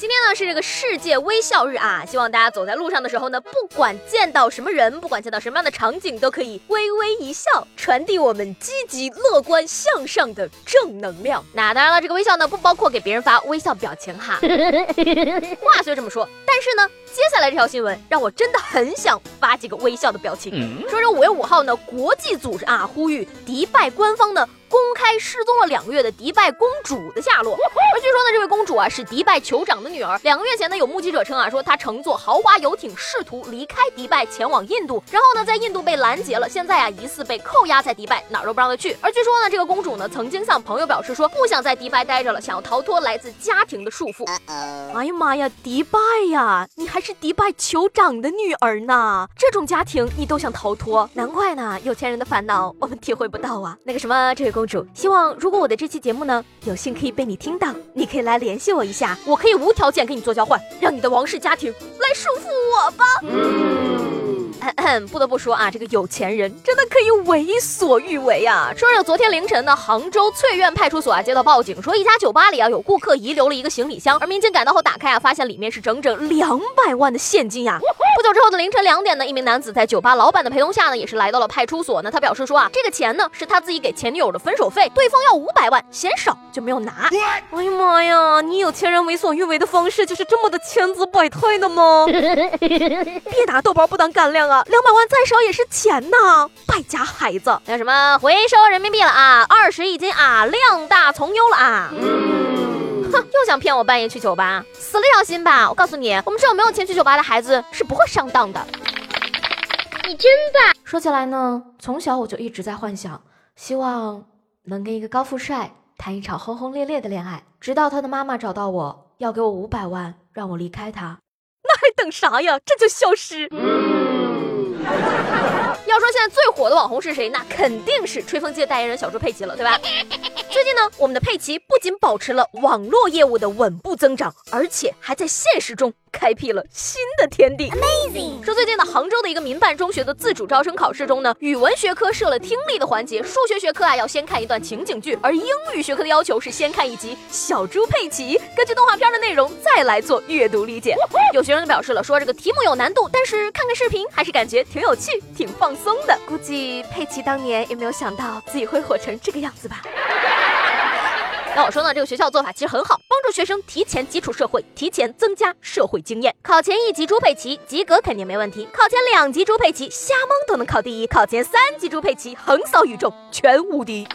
今天呢是这个世界微笑日啊，希望大家走在路上的时候呢，不管见到什么人，不管见到什么样的场景，都可以微微一笑，传递我们积极乐观向上的正能量。那当然了，这个微笑呢不包括给别人发微笑表情哈。话虽这么说，但是呢，接下来这条新闻让我真的很想发几个微笑的表情。说这五月五号呢，国际组织啊呼吁迪拜官方呢。公开失踪了两个月的迪拜公主的下落，而据说呢，这位公主啊是迪拜酋长的女儿。两个月前呢，有目击者称啊，说她乘坐豪华游艇试图离开迪拜前往印度，然后呢，在印度被拦截了，现在啊疑似被扣押在迪拜，哪儿都不让她去。而据说呢，这个公主呢曾经向朋友表示说，不想在迪拜待着了，想要逃脱来自家庭的束缚。哎呀妈呀，迪拜呀，你还是迪拜酋长的女儿呢，这种家庭你都想逃脱，难怪呢，有钱人的烦恼我们体会不到啊。那个什么，这位公。公主，希望如果我的这期节目呢有幸可以被你听到，你可以来联系我一下，我可以无条件跟你做交换，让你的王室家庭来束缚我吧。不得不说啊，这个有钱人真的可以为所欲为啊！说是昨天凌晨呢，杭州翠苑派出所啊接到报警，说一家酒吧里啊有顾客遗留了一个行李箱，而民警赶到后打开啊，发现里面是整整两百万的现金呀！不久之后的凌晨两点呢，一名男子在酒吧老板的陪同下呢，也是来到了派出所呢。他表示说啊，这个钱呢是他自己给前女友的分手费，对方要五百万，嫌少就没有拿。哎呀妈呀，你有钱人为所欲为的方式就是这么的千姿百态的吗？别拿豆包不当干粮啊！两百万再少也是钱呐，败家孩子！那什么回收人民币了啊？二十一斤啊，量大从优了啊！哼，又想骗我半夜去酒吧，死了条心吧！我告诉你，我们这种没有钱去酒吧的孩子是不会上当的。你真棒！说起来呢，从小我就一直在幻想，希望能跟一个高富帅谈一场轰轰烈烈的恋爱，直到他的妈妈找到我要给我五百万，让我离开他。那还等啥呀？这就消失！要说现在最火的网红是谁？那肯定是吹风机的代言人小猪佩奇了，对吧？最近呢，我们的佩奇不仅保持了网络业务的稳步增长，而且还在现实中。开辟了新的天地。Amazing！说最近呢，杭州的一个民办中学的自主招生考试中呢，语文学科设了听力的环节，数学学科啊要先看一段情景剧，而英语学科的要求是先看一集《小猪佩奇》，根据动画片的内容再来做阅读理解。有学生就表示了，说这个题目有难度，但是看看视频还是感觉挺有趣、挺放松的。估计佩奇当年也没有想到自己会火成这个样子吧。那我说呢，这个学校做法其实很好，帮助学生提前接触社会，提前增加社会经验。考前一级猪佩奇及格肯定没问题，考前两级猪佩奇瞎蒙都能考第一，考前三级猪佩奇横扫宇宙全无敌。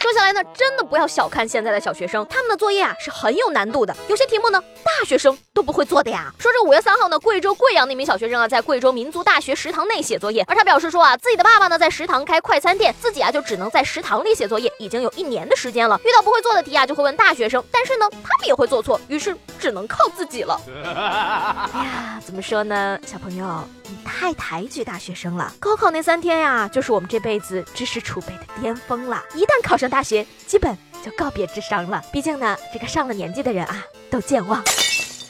说下来呢，真的不要小看现在的小学生，他们的作业啊是很有难度的，有些题目呢大学生都不会做的呀。说这五月三号呢，贵州贵阳的一名小学生啊，在贵州民族大学食堂内写作业，而他表示说啊，自己的爸爸呢在食堂开快餐店，自己啊就只能在食堂里写作业，已经有一年的时间了。遇到不会做的题啊，就会问大学生，但是呢，他们也会做错，于是只能靠自己了。哎呀，怎么说呢，小朋友，你太抬举大学生了。高考那三天呀，就是我们这辈子知识储备的巅峰了，一旦考上。大学基本就告别智商了，毕竟呢，这个上了年纪的人啊，都健忘。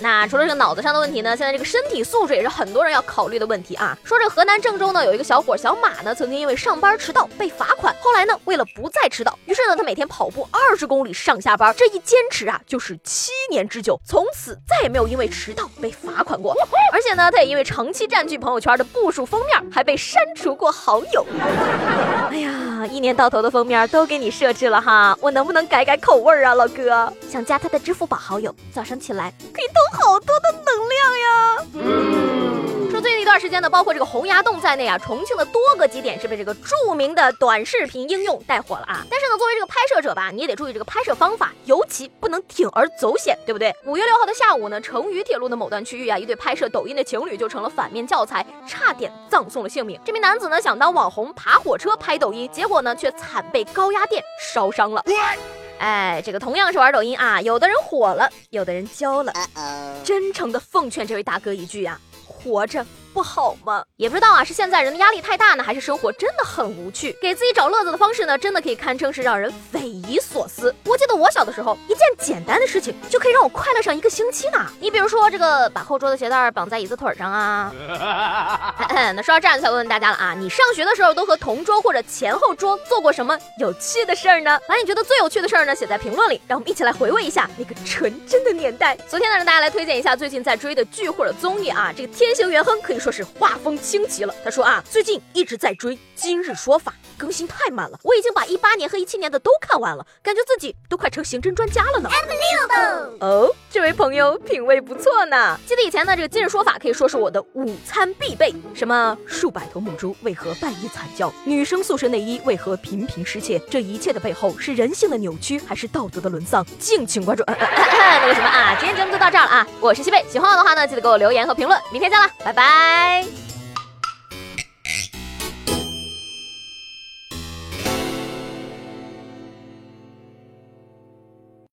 那除了这个脑子上的问题呢，现在这个身体素质也是很多人要考虑的问题啊。说这河南郑州呢，有一个小伙小马呢，曾经因为上班迟到被罚款，后来呢，为了不再迟到，于是呢，他每天跑步二十公里上下班，这一坚持啊，就是七年之久，从此再也没有因为迟到被罚款过。而且呢，他也因为长期占据朋友圈的步数封面，还被删除过好友。哎呀，一年到头的封面都给你设置了哈，我能不能改改口味啊，老哥？想加他的支付宝好友，早上起来可以偷好多的能量呀。嗯说最近一段时间呢，包括这个洪崖洞在内啊，重庆的多个景点是被这个著名的短视频应用带火了啊。但是呢，作为这个拍摄者吧，你也得注意这个拍摄方法，尤其不能铤而走险，对不对？五月六号的下午呢，成渝铁路的某段区域啊，一对拍摄抖音的情侣就成了反面教材，差点葬送了性命。这名男子呢，想当网红爬火车拍抖音，结果呢，却惨被高压电烧伤了。哎，这个同样是玩抖音啊，有的人火了，有的人焦了。真诚的奉劝这位大哥一句啊。活着不好吗？也不知道啊，是现在人的压力太大呢，还是生活真的很无趣？给自己找乐子的方式呢，真的可以堪称是让人匪夷所思。我记得我小的时候，一件简单的事情就可以让我快乐上一个星期呢。你比如说这个，把后桌的鞋带绑在椅子腿上啊。那说到这儿，才问问大家了啊，你上学的时候都和同桌或者前后桌做过什么有趣的事儿呢？把你觉得最有趣的事儿呢，写在评论里，让我们一起来回味一下那个纯真的年代。昨天呢，让大家来推荐一下最近在追的剧或者综艺啊，这个天行元亨可以说说是画风清奇了。他说啊，最近一直在追《今日说法》，更新太慢了，我已经把一八年和一七年的都看完了，感觉自己都快成刑侦专家了呢。哦，这位朋友品味不错呢。记得以前呢，这个《今日说法》可以说是我的午餐必备，什么数百头母猪为何半夜惨叫，女生宿舍内衣为何频频失窃，这一切的背后是人性的扭曲还是道德的沦丧？敬请关注。那个什么啊，今天节目就到这儿了啊，我是西贝，喜欢我的话呢，记得给我留言和评论，明天见了，拜拜拜。